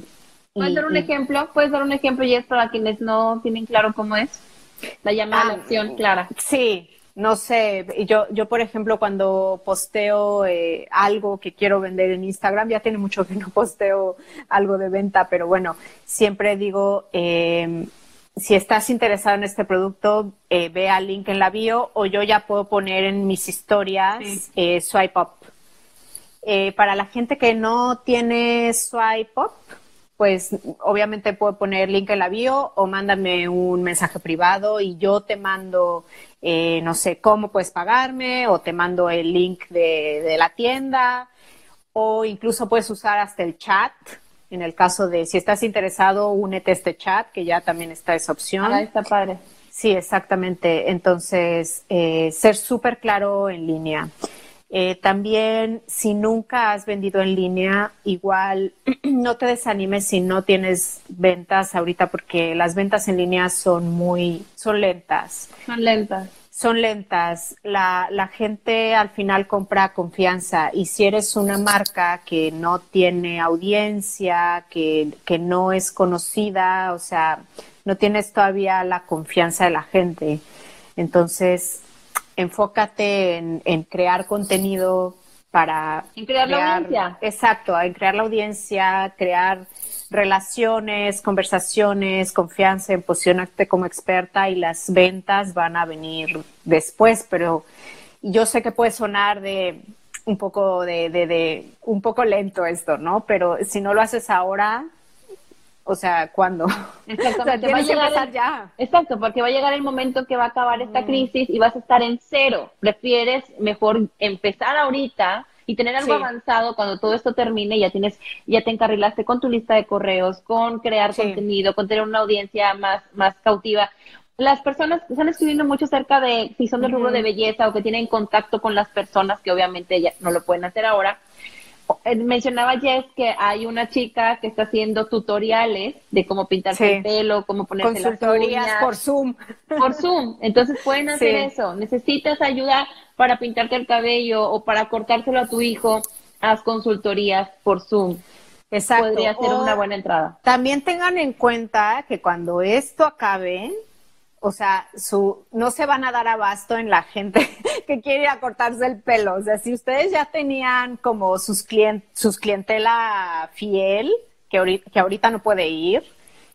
¿Puedes y, dar un y... ejemplo? ¿Puedes dar un ejemplo, Jess, para quienes no tienen claro cómo es? La llamada ah, a la acción clara. Sí, no sé, yo, yo por ejemplo, cuando posteo eh, algo que quiero vender en Instagram, ya tiene mucho que no posteo algo de venta, pero bueno, siempre digo, eh, si estás interesado en este producto, eh, ve al link en la bio o yo ya puedo poner en mis historias sí. Eh, swipe up. Eh, para la gente que no tiene swipe up, pues obviamente puedo poner link en la bio o mándame un mensaje privado y yo te mando, eh, no sé, cómo puedes pagarme o te mando el link de, de, la tienda o incluso puedes usar hasta el chat. En el caso de si estás interesado, únete a este chat, que ya también está esa opción. Ah, está padre. Sí, exactamente. Entonces, eh, ser súper claro en línea. Eh, también, si nunca has vendido en línea, igual no te desanimes si no tienes ventas ahorita, porque las ventas en línea son muy, son lentas. Son lentas. Son lentas. La, la gente al final compra confianza y si eres una marca que no tiene audiencia, que, que no es conocida, o sea, no tienes todavía la confianza de la gente. Entonces, enfócate en, en crear contenido para en crear, crear, la audiencia exacto en crear la audiencia crear relaciones, conversaciones, confianza, posicionarte como experta y las ventas van a venir después, pero yo sé que puede sonar de un poco de, de, un poco lento esto, ¿no? Pero si no lo haces ahora, o sea, ¿cuándo? Exacto, o ya. Exacto, porque va a llegar el momento que va a acabar esta mm. crisis y vas a estar en cero. Prefieres mejor empezar ahorita y tener algo avanzado cuando todo esto termine, ya tienes, ya te encarrilaste con tu lista de correos, con crear contenido, con tener una audiencia más, más cautiva. Las personas están escribiendo mucho acerca de si son del rubro de belleza o que tienen contacto con las personas que obviamente ya no lo pueden hacer ahora. Eh, mencionaba Jess que hay una chica que está haciendo tutoriales de cómo pintarse el pelo, cómo ponerse las uñas. por Zoom. Por Zoom. Entonces pueden hacer eso. Necesitas ayuda para pintarte el cabello o para cortárselo a tu hijo. Haz consultorías por Zoom. Exacto. Podría ser una buena entrada. También tengan en cuenta que cuando esto acabe, o sea, su, no se van a dar abasto en la gente que quiere cortarse el pelo. O sea, si ustedes ya tenían como sus, client, sus clientela fiel, que ahorita, que ahorita no puede ir,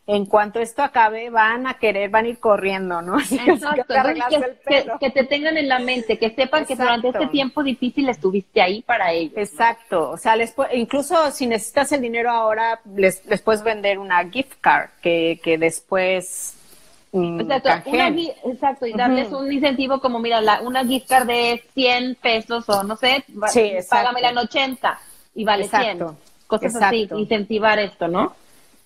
en cuanto esto acabe, van a querer, van a ir corriendo, ¿no? Exacto. Que, que, te tengan en la mente, que sepan que durante este tiempo difícil estuviste ahí para ellos. Exacto. O sea, les incluso si necesitas el dinero ahora, les, les puedes vender una gift card que, que después Exacto, y darles un incentivo como, mira, la, una gift card de 100 pesos o no sé, sí, págamela en 80 y vale exacto. 100. Cosas así, incentivar esto, ¿no?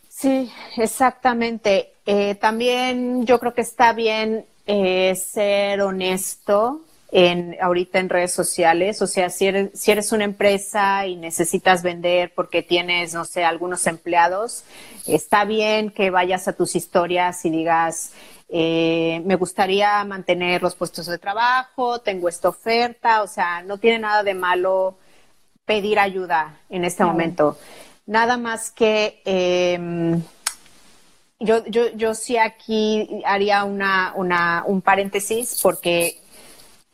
Sí, exactamente. Eh, también yo creo que está bien eh, ser honesto en, ahorita en redes sociales. O sea, si eres, si eres una empresa y necesitas vender porque tienes, no sé, algunos empleados, está bien que vayas a tus historias y digas, eh, me gustaría mantener los puestos de trabajo, tengo esta oferta, o sea, no tiene nada de malo pedir ayuda en este momento. Nada más que em, yo, yo, yo sí aquí haría una, una, un paréntesis porque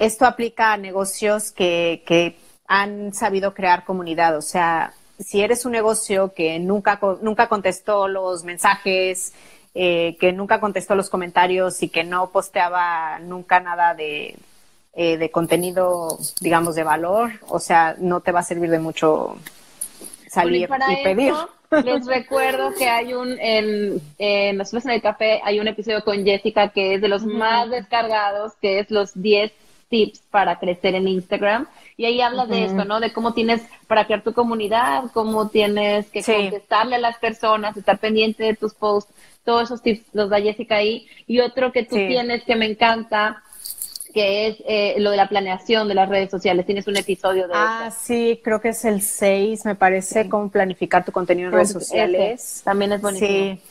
esto aplica a negocios que, que han sabido crear comunidad. O sea, si eres un negocio que nunca, nunca contestó los mensajes, eh, que nunca contestó los comentarios y que no posteaba nunca nada de, eh, de contenido, digamos, de valor, o sea, no te va a servir de mucho salir y, pedir. Les recuerdo que hay un, en, en Nosotros en el Café, hay un episodio con Jessica que es de los más descargados, que es los 10 tips para crecer en Instagram. Y ahí habla de esto, ¿no? De cómo tienes para crear tu comunidad, cómo tienes que contestarle a las personas, estar pendiente de tus posts. Todos esos tips los da Jessica ahí. Y otro que tú tienes que me encanta, que es eh, lo de la planeación de las redes sociales. Tienes un episodio de Ah, sí, creo que es el 6, me parece, cómo planificar tu contenido en redes sociales. también es bonito. Sí.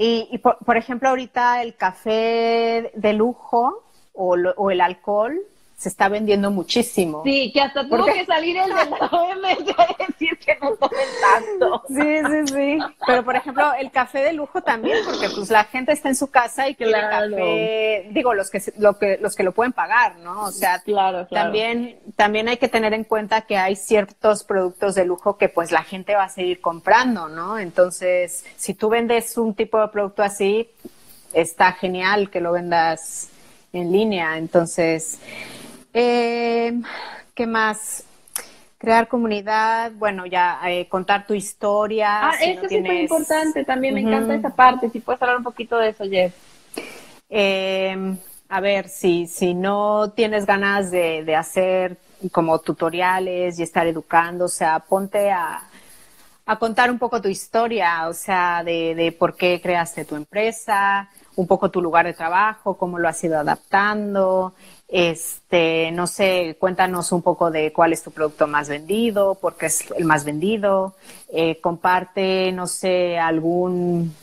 Y, por, por, ejemplo, ahorita el café de lujo, o, el alcohol se está vendiendo muchísimo. Sí, que hasta tuvo que salir el de la OMS a decir que no tomen tanto. Sí, sí, sí. Pero, por ejemplo, el café de lujo también, porque pues la gente está en su casa y que el café, digo, los que, lo que, los que lo pueden pagar, ¿no? O sea, claro, también, también hay que tener en cuenta que hay ciertos productos de lujo que pues la gente va a seguir comprando, ¿no? Entonces, si tú vendes un tipo de producto así, está genial que lo vendas en línea. Entonces, eh, ¿qué más? Crear comunidad, bueno, ya eh, contar tu historia. Ah, eso es súper importante, también me encanta esa parte. Si puedes hablar un poquito de eso, Jeff. Em, a ver, si, si no tienes ganas de, de hacer como tutoriales y estar educando, o sea, ponte a, a contar un poco tu historia, o sea, de, de por qué creaste tu empresa, un poco tu lugar de trabajo, cómo lo has ido adaptando, este, no sé, cuéntanos un poco de cuál es tu producto más vendido, por qué es el más vendido, eh, comparte, no sé, algún,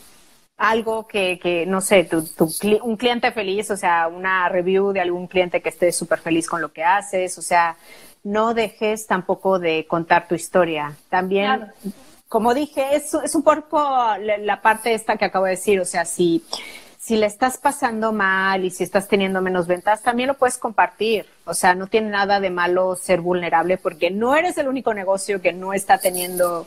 algo que, que no sé, tu, tu, un cliente feliz, o sea, una review de algún cliente que esté súper feliz con lo que haces, o sea, no dejes tampoco de contar tu historia. También, como dije, es, es un poco la, la, parte esta que acabo de decir, o sea, si si le estás pasando mal y si estás teniendo menos ventas, también lo puedes compartir. O sea, no tiene nada de malo ser vulnerable porque no eres el único negocio que no está teniendo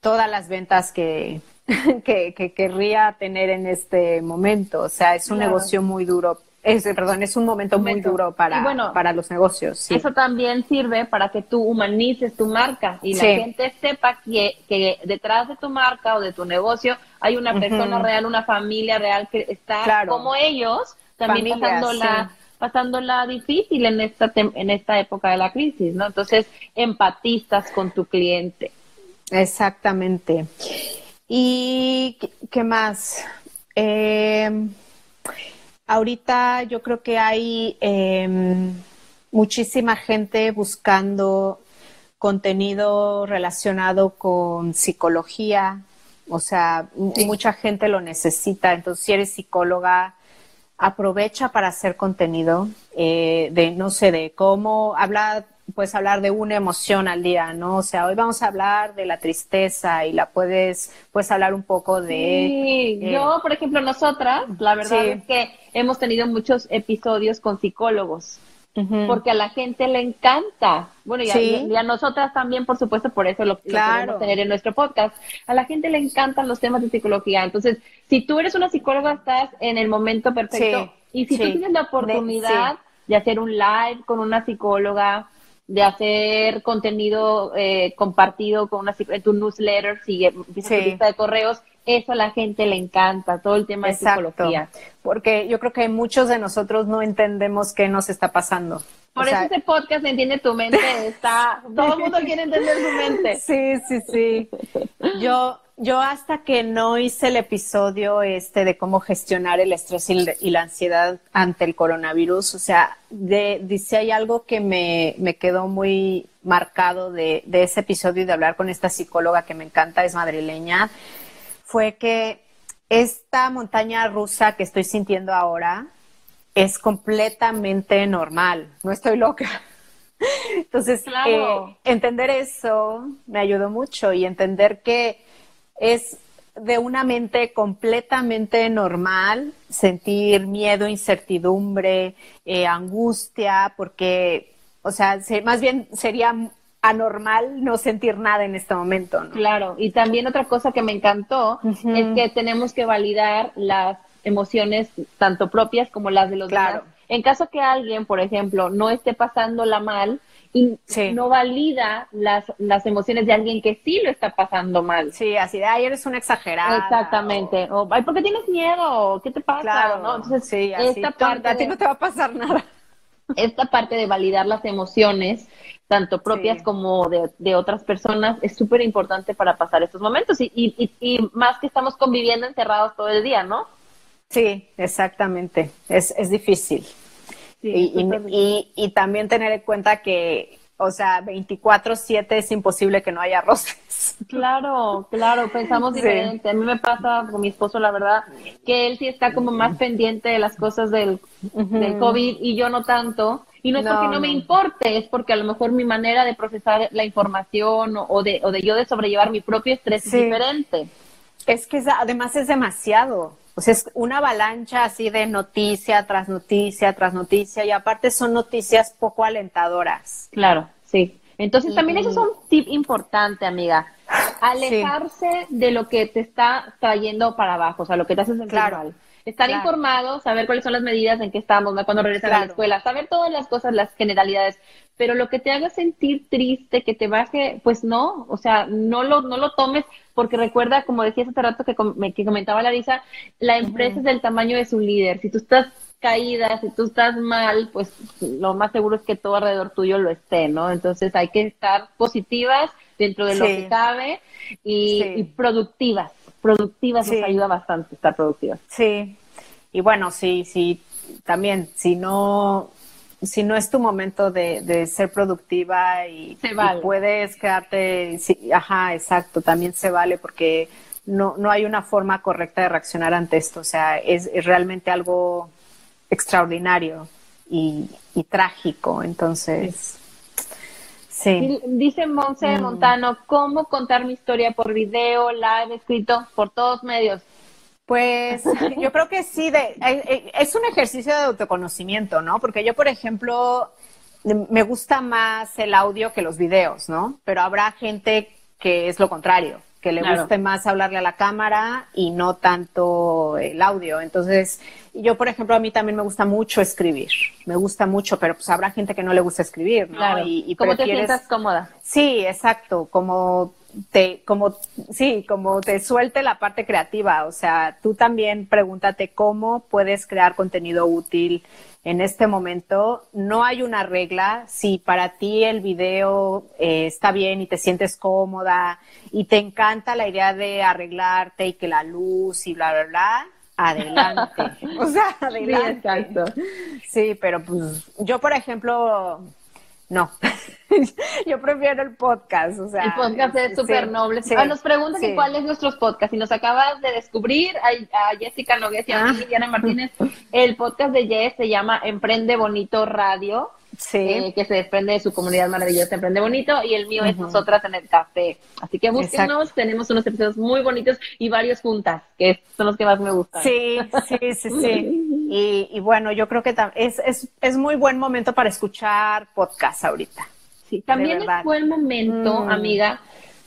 todas las ventas que, que, que, querría tener en este momento. O sea, es un negocio muy duro. Es, perdón, es un momento, muy duro para, para los negocios. Eso también sirve para que tú humanices tu marca y la gente sepa que, que, detrás de tu marca o de tu negocio hay una persona real, una familia real que está como ellos, también pasándola, pasándola difícil en esta, en esta época de la crisis, ¿no? Entonces, empatistas con tu cliente. Exactamente. ¿Y qué más? Eh, ahorita yo creo que hay em, muchísima gente buscando contenido relacionado con psicología, o sea, mucha gente lo necesita. Entonces, si eres psicóloga, aprovecha para hacer contenido eh, de, no sé, de cómo hablar puedes hablar de una emoción al día, ¿no? O sea, hoy vamos a hablar de la tristeza y la puedes, puedes hablar un poco de... Sí, eh, yo, por ejemplo, nosotras, la verdad es que hemos tenido muchos episodios con psicólogos. Porque a la gente le encanta. Bueno, y a, nosotras también, por supuesto, por eso lo, queremos tener en nuestro podcast. A la gente le encantan los temas de psicología. Entonces, si tú eres una psicóloga, estás en el momento perfecto. y si tú tienes la oportunidad de hacer un live con una psicóloga, de hacer contenido eh, compartido con una en tu newsletter, si empiezas tu lista de correos, eso a la gente le encanta, todo el tema de psicología. Porque yo creo que muchos de nosotros no entendemos qué nos está pasando. Por eso ese podcast Entiende tu mente está, todo el mundo quiere entender su mente. Sí, sí, sí. Yo, yo hasta que no hice el episodio este de cómo gestionar el estrés y la ansiedad ante el coronavirus, o sea, de, dice hay algo que me, me quedó muy marcado de, de ese episodio y de hablar con esta psicóloga que me encanta, es madrileña, fue que esta montaña rusa que estoy sintiendo ahora es completamente normal, no estoy loca. Entonces, eh, entender eso me ayudó mucho y entender que es de una mente completamente normal sentir miedo, incertidumbre, eh, angustia, porque, o sea, más bien sería anormal no sentir nada en este momento. ¿no? Claro, y también otra cosa que me encantó es que tenemos que validar las emociones tanto propias como las de los demás. En caso que alguien, por ejemplo, no esté pasándola mal, y no valida las, las emociones de alguien que sí lo está pasando mal. Sí, así de, ay, eres una exagerada. Exactamente. O, ay, ¿por qué tienes miedo? ¿Qué te pasa? Claro, ¿no? Entonces, sí, esta parte a ti no te va a pasar nada. Esta parte de validar las emociones, tanto propias como de, de, otras personas, es súper importante para pasar estos momentos. Y, y, y, más que estamos conviviendo encerrados todo el día, ¿no? Sí, exactamente. Es, es difícil y, y, también tener en cuenta que, o sea, 24/7 es imposible que no haya roces. Claro, claro, pensamos diferente. A mí me pasa con mi esposo, la verdad, que él sí está como más pendiente de las cosas del, del COVID y yo no tanto. Y no es porque no, me importe, es porque a lo mejor mi manera de procesar la información o, de, o de yo de sobrellevar mi propio estrés es diferente. Es que además es demasiado. Sea, es una avalancha así de noticia tras noticia tras noticia y aparte son noticias poco alentadoras. Claro, sí. Entonces también eso es un tip importante, amiga. Alejarse de lo que te está trayendo para abajo, o sea, lo que te hace sentir claro. Estar informado, saber cuáles son las medidas en que estamos, cuando regresas a la escuela, saber todas las cosas, las generalidades, pero lo que te haga sentir triste, que te baje, pues no, o sea, no lo, no lo tomes, porque recuerda, como decías hace rato que, que comentaba Larisa, la empresa es del tamaño de su líder. Si tú estás caída, si tú estás mal, pues lo más seguro es que todo alrededor tuyo lo esté, ¿no? Entonces hay que estar positivas dentro de lo que cabe y productivas productivas nos ayuda bastante estar productivas. Sí, y bueno, sí, sí, también, si no, si no es tu momento de, ser productiva y, puedes quedarte, ajá, exacto, también se vale porque no, no hay una forma correcta de reaccionar ante esto, o sea, es, realmente algo extraordinario y, trágico, entonces... Sí. Dice Monse mm. Montano, ¿cómo contar mi historia por video, live, escrito, por todos medios? Pues yo creo que sí, de, eh, eh, es un ejercicio de autoconocimiento, ¿no? Porque yo, por ejemplo, me gusta más el audio que los videos, ¿no? Pero habrá gente que es lo contrario, que le guste más hablarle a la cámara y no tanto el audio. Entonces, yo, por ejemplo, a mí también me gusta mucho escribir, me gusta mucho, pero pues habrá gente que no le gusta escribir, ¿no? Claro. Y, y ¿Cómo te sientas cómoda? Sí, exacto, como te, como, sí, como te suelte la parte creativa, o sea, tú también pregúntate cómo puedes crear contenido útil en este momento. No hay una regla. Si para ti el video eh, está bien y te sientes cómoda y te encanta la idea de arreglarte y que la luz y bla, bla, bla, adelante. o sea, adelante. Sí, exacto. Sí, pero pues yo, por ejemplo, no. Yo prefiero el podcast, o sea. El podcast es súper noble. Ah, nos preguntan cuál es nuestro podcast. Y nos acabas de descubrir a, Jessica Nogués y a mí, ah. Diana Martínez. El podcast de Jess se llama Emprende Bonito Radio. Sí. Eh, que se desprende de su comunidad maravillosa Emprende Bonito y el mío es Nosotras en el Café. Así que búsquenos, tenemos unos episodios muy bonitos y varios juntas, que son los que más me gustan. Sí, sí, sí, sí. y, bueno, yo creo que es, es, es muy buen momento para escuchar podcast ahorita. Sí, también es buen momento, mm. amiga,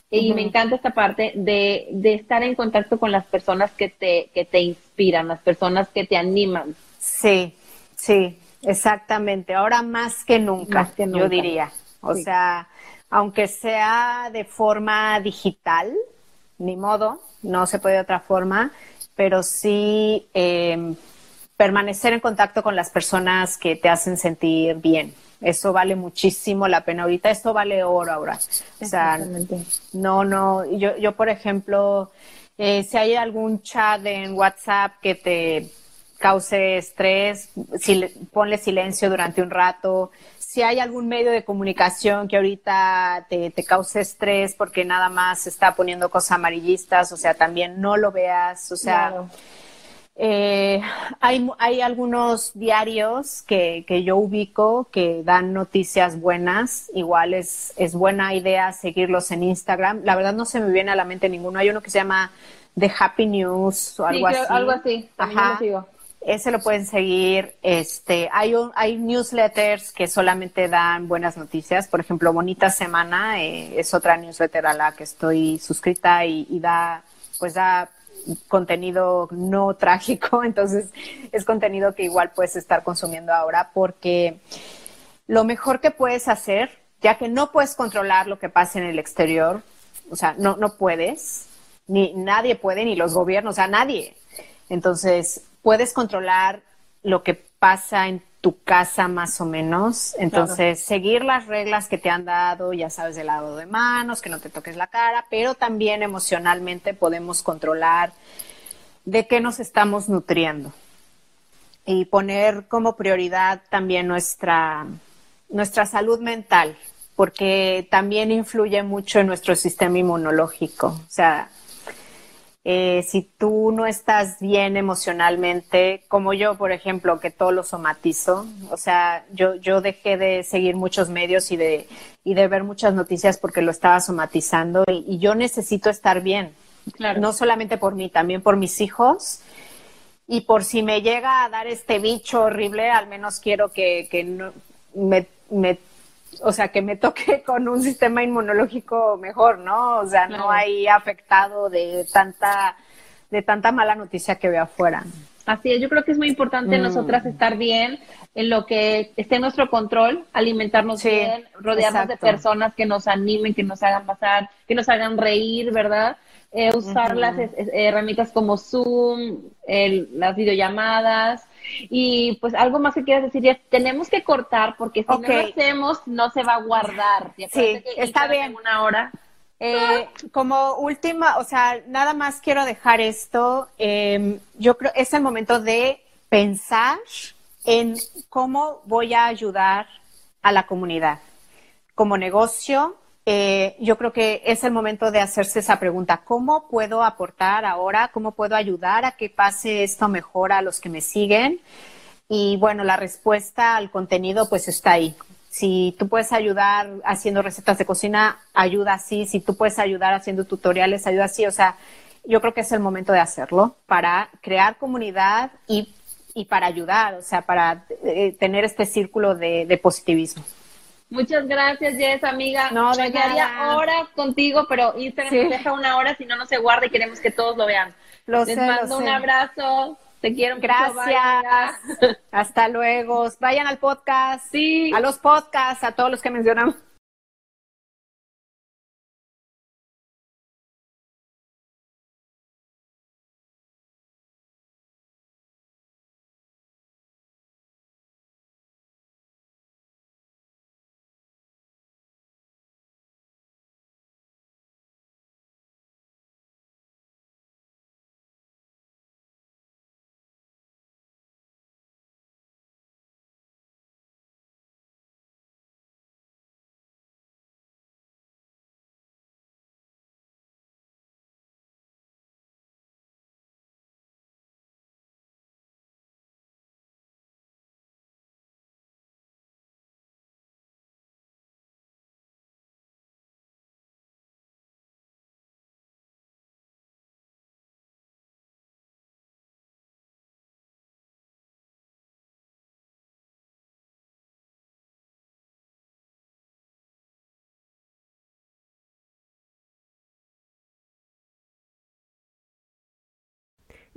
y me encanta esta parte de, de, estar en contacto con las personas que te, que te inspiran, las personas que te animan. Sí, sí, exactamente. Ahora más que nunca, yo diría. O sea, aunque sea de forma digital, ni modo, no se puede de otra forma, pero sí em, permanecer en contacto con las personas que te hacen sentir bien. Eso vale muchísimo la pena ahorita. Esto vale oro ahora. O sea, no, no. Yo, yo por ejemplo, eh, si hay algún chat en WhatsApp que te cause estrés, si, ponle silencio durante un rato. Si hay algún medio de comunicación que ahorita te, te cause estrés porque nada más está poniendo cosas amarillistas, o sea, también no lo veas, o sea, eh, hay, hay, algunos diarios que, que, yo ubico que dan noticias buenas. Igual es, es, buena idea seguirlos en Instagram. La verdad no se me viene a la mente ninguno. Hay uno que se llama The Happy News o algo así. Algo así. Ajá. Lo Ese lo pueden seguir. Este, hay, un, hay newsletters que solamente dan buenas noticias. Por ejemplo, Bonita Semana eh, es otra newsletter a la que estoy suscrita y, y da, pues da contenido no trágico, entonces es contenido que igual puedes estar consumiendo ahora porque lo mejor que puedes hacer, ya que no puedes controlar lo que pasa en el exterior, o sea, no, no puedes, ni nadie puede, ni los gobiernos, o sea, nadie. Entonces, puedes controlar lo que pasa en tu casa más o menos. Entonces, seguir las reglas que te han dado, ya sabes, del lado de manos, que no te toques la cara, pero también emocionalmente podemos controlar de qué nos estamos nutriendo y poner como prioridad también nuestra, nuestra salud mental, porque también influye mucho en nuestro sistema inmunológico. O sea, eh, si tú no estás bien emocionalmente, como yo, por ejemplo, que todo lo somatizo, o sea, yo, yo dejé de seguir muchos medios y de, y de ver muchas noticias porque lo estaba somatizando y, yo necesito estar bien, claro. no solamente por mí, también por mis hijos. Y por si me llega a dar este bicho horrible, al menos quiero que, que no, me, me o sea, que me toque con un sistema inmunológico mejor, ¿no? O sea, no hay afectado de tanta, de tanta mala noticia que veo afuera. Así es, yo creo que es muy importante mm. nosotras estar bien en lo que esté en nuestro control, alimentarnos bien, rodearnos de personas que nos animen, que nos hagan pasar, que nos hagan reír, ¿verdad? Eh, usar las herramientas como Zoom, las videollamadas, y pues algo más que quieras decir es, tenemos que cortar porque si no lo hacemos no se va a guardar. Sí, está bien. Una hora. Eh, como última, o sea, nada más quiero dejar esto. Em, yo creo es el momento de pensar en cómo voy a ayudar a la comunidad como negocio, eh, yo creo que es el momento de hacerse esa pregunta, ¿cómo puedo aportar ahora? ¿Cómo puedo ayudar a que pase esto mejor a los que me siguen? Y bueno, la respuesta al contenido pues está ahí. Si tú puedes ayudar haciendo recetas de cocina, ayuda así. Si tú puedes ayudar haciendo tutoriales, ayuda así. O sea, yo creo que es el momento de hacerlo para crear comunidad y, para ayudar, o sea, para eh, tener este círculo de positivismo. Muchas gracias, Jess, amiga. No, Me quedaría horas contigo, pero Instagram nos deja una hora, si no, no se guarda y queremos que todos lo vean. Lo Les sé, mando lo un sé. abrazo. Te quiero. Gracias. Hasta luego. Vayan al podcast. Sí. A los podcasts, a todos los que mencionamos.